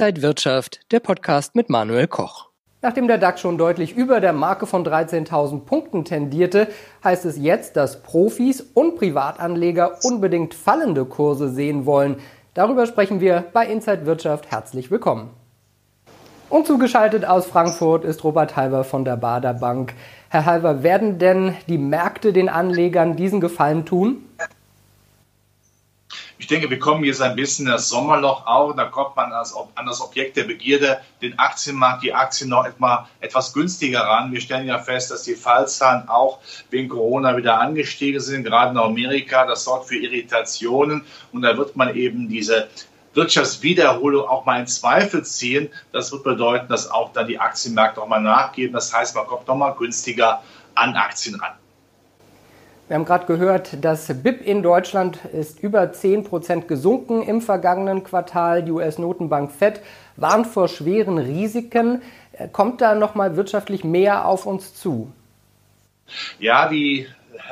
Inside Wirtschaft, der Podcast mit Manuel Koch. Nachdem der DAX schon deutlich über der Marke von 13.000 Punkten tendierte, heißt es jetzt, dass Profis und Privatanleger unbedingt fallende Kurse sehen wollen. Darüber sprechen wir bei Inside Wirtschaft. Herzlich willkommen. Und zugeschaltet aus Frankfurt ist Robert Halber von der Bader Bank. Herr Halber, werden denn die Märkte den Anlegern diesen Gefallen tun? Ich denke, wir kommen jetzt ein bisschen in das Sommerloch auch. Da kommt man als, an das Objekt der Begierde, den Aktienmarkt, die Aktien noch etwa, etwas günstiger ran. Wir stellen ja fest, dass die Fallzahlen auch wegen Corona wieder angestiegen sind, gerade in Amerika. Das sorgt für Irritationen und da wird man eben diese Wirtschaftswiederholung auch mal in Zweifel ziehen. Das wird bedeuten, dass auch dann die Aktienmärkte auch mal nachgeben. Das heißt, man kommt nochmal günstiger an Aktien ran. Wir haben gerade gehört, das BIP in Deutschland ist über 10 Prozent gesunken im vergangenen Quartal. Die US-Notenbank Fed warnt vor schweren Risiken. Kommt da noch mal wirtschaftlich mehr auf uns zu? Ja, die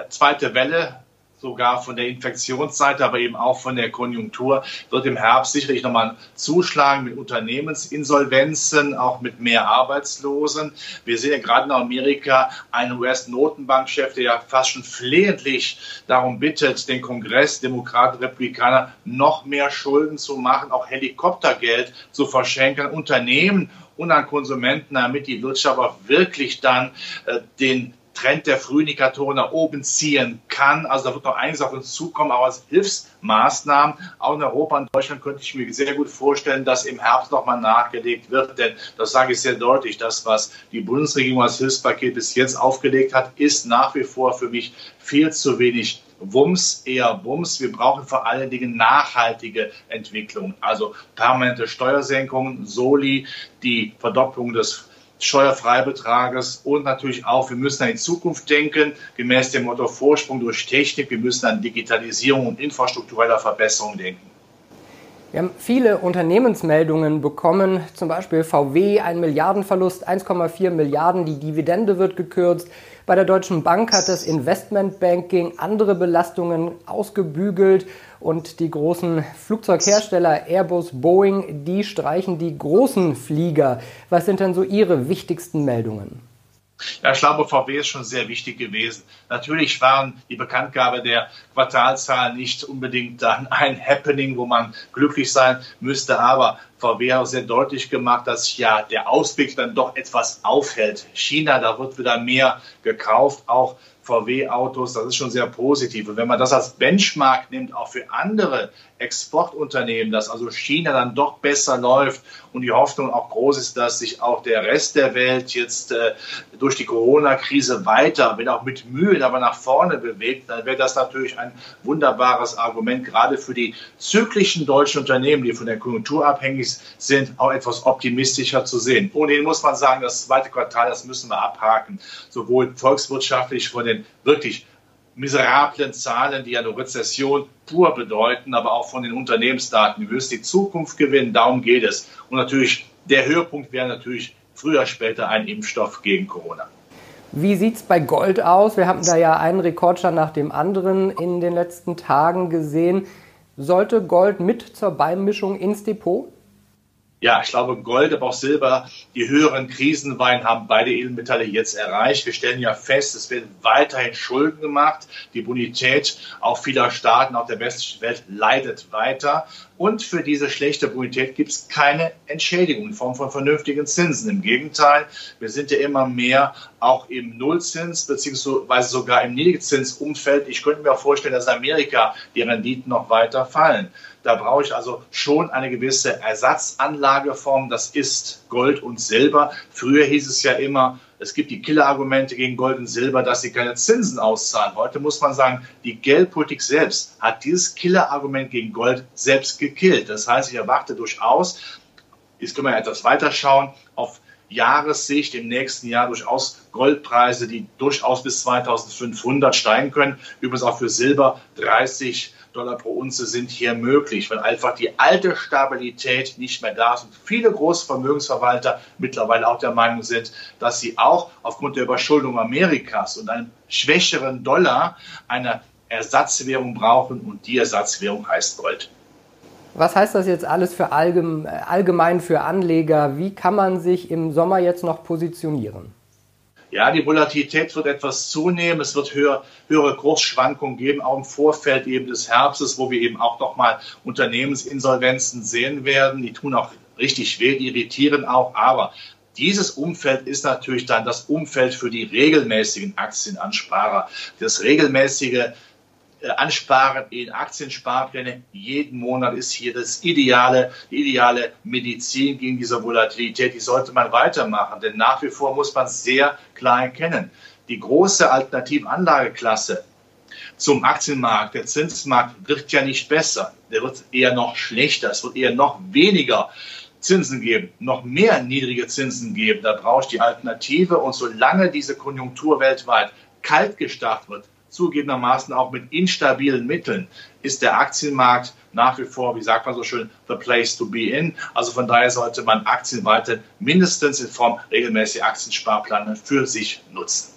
zweite Welle sogar von der Infektionsseite, aber eben auch von der Konjunktur, wird im Herbst sicherlich nochmal zuschlagen mit Unternehmensinsolvenzen, auch mit mehr Arbeitslosen. Wir sehen ja gerade in Amerika einen US-Notenbankchef, der ja fast schon flehentlich darum bittet, den Kongress, Demokraten, Republikaner, noch mehr Schulden zu machen, auch Helikoptergeld zu verschenken, Unternehmen und an Konsumenten, damit die Wirtschaft auch wirklich dann äh, den Trend der Frühindikatoren nach oben ziehen kann. Also da wird noch einiges auf uns zukommen, aber als Hilfsmaßnahmen, auch in Europa und Deutschland könnte ich mir sehr gut vorstellen, dass im Herbst nochmal nachgelegt wird. Denn das sage ich sehr deutlich, das, was die Bundesregierung als Hilfspaket bis jetzt aufgelegt hat, ist nach wie vor für mich viel zu wenig Wumms, eher Wumms. Wir brauchen vor allen Dingen nachhaltige Entwicklung, also permanente Steuersenkungen, Soli, die Verdopplung des Steuerfreibetrages und natürlich auch, wir müssen an die Zukunft denken, gemäß dem Motto Vorsprung durch Technik. Wir müssen an Digitalisierung und infrastruktureller Verbesserung denken. Wir haben viele Unternehmensmeldungen bekommen, zum Beispiel VW, ein Milliardenverlust, 1,4 Milliarden, die Dividende wird gekürzt. Bei der Deutschen Bank hat das Investmentbanking andere Belastungen ausgebügelt und die großen Flugzeughersteller Airbus, Boeing, die streichen die großen Flieger. Was sind denn so Ihre wichtigsten Meldungen? Ja, ich glaube, VW ist schon sehr wichtig gewesen. Natürlich waren die Bekanntgabe der Quartalzahlen nicht unbedingt dann ein Happening, wo man glücklich sein müsste, aber VW hat auch sehr deutlich gemacht, dass ja der Ausblick dann doch etwas aufhält. China, da wird wieder mehr gekauft, auch VW-Autos, das ist schon sehr positiv. Und wenn man das als Benchmark nimmt, auch für andere Exportunternehmen, dass also China dann doch besser läuft und die Hoffnung auch groß ist, dass sich auch der Rest der Welt jetzt äh, durch die Corona-Krise weiter, wenn auch mit Mühe, aber nach vorne bewegt, dann wäre das natürlich ein wunderbares Argument, gerade für die zyklischen deutschen Unternehmen, die von der Konjunktur abhängig sind, auch etwas optimistischer zu sehen. Ohnehin muss man sagen, das zweite Quartal, das müssen wir abhaken, sowohl volkswirtschaftlich von den wirklich miserablen Zahlen, die ja eine Rezession pur bedeuten, aber auch von den Unternehmensdaten. Wir müssen die Zukunft gewinnen, darum geht es. Und natürlich, der Höhepunkt wäre natürlich früher später ein Impfstoff gegen Corona. Wie sieht es bei Gold aus? Wir haben da ja einen Rekordstand nach dem anderen in den letzten Tagen gesehen. Sollte Gold mit zur Beimischung ins Depot? Ja, ich glaube, Gold, aber auch Silber, die höheren Krisenweinen haben beide Edelmetalle jetzt erreicht. Wir stellen ja fest, es werden weiterhin Schulden gemacht. Die Bonität auch vieler Staaten, auch der westlichen Welt leidet weiter. Und für diese schlechte Bonität gibt es keine Entschädigung in Form von vernünftigen Zinsen. Im Gegenteil, wir sind ja immer mehr auch im Nullzins beziehungsweise sogar im Niedrigzinsumfeld. Ich könnte mir auch vorstellen, dass Amerika die Renditen noch weiter fallen. Da brauche ich also schon eine gewisse Ersatzanlageform. Das ist Gold und Silber. Früher hieß es ja immer, es gibt die Killerargumente gegen Gold und Silber, dass sie keine Zinsen auszahlen. Heute muss man sagen, die Geldpolitik selbst hat dieses Killerargument gegen Gold selbst gekillt. Das heißt, ich erwarte durchaus, jetzt können wir etwas weiter schauen, Jahressicht im nächsten Jahr durchaus Goldpreise, die durchaus bis 2500 steigen können. Übrigens auch für Silber 30 Dollar pro Unze sind hier möglich, weil einfach die alte Stabilität nicht mehr da ist und viele große Vermögensverwalter mittlerweile auch der Meinung sind, dass sie auch aufgrund der Überschuldung Amerikas und einem schwächeren Dollar eine Ersatzwährung brauchen und die Ersatzwährung heißt Gold. Was heißt das jetzt alles für allgemein für Anleger? Wie kann man sich im Sommer jetzt noch positionieren? Ja, die Volatilität wird etwas zunehmen. Es wird höher, höhere Kursschwankungen geben, auch im Vorfeld eben des Herbstes, wo wir eben auch nochmal Unternehmensinsolvenzen sehen werden. Die tun auch richtig weh, irritieren auch. Aber dieses Umfeld ist natürlich dann das Umfeld für die regelmäßigen Aktienansparer. Das regelmäßige äh, Ansparen in Aktiensparpläne jeden Monat ist hier das ideale, die ideale Medizin gegen diese Volatilität. Die sollte man weitermachen, denn nach wie vor muss man sehr klar erkennen. Die große Alternativanlageklasse zum Aktienmarkt, der Zinsmarkt wird ja nicht besser. Der wird eher noch schlechter. Es wird eher noch weniger Zinsen geben, noch mehr niedrige Zinsen geben. Da braucht die Alternative. Und solange diese Konjunktur weltweit kalt gestartet wird, zugegebenermaßen auch mit instabilen Mitteln, ist der Aktienmarkt nach wie vor, wie sagt man so schön, the place to be in. Also von daher sollte man Aktien weiter mindestens in Form regelmäßiger Aktiensparpläne für sich nutzen.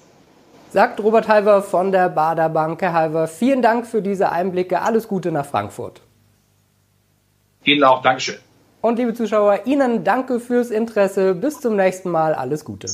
Sagt Robert Halver von der Bader Bank. Herr Halver, vielen Dank für diese Einblicke. Alles Gute nach Frankfurt. Ihnen auch. Dankeschön. Und liebe Zuschauer, Ihnen danke fürs Interesse. Bis zum nächsten Mal. Alles Gute.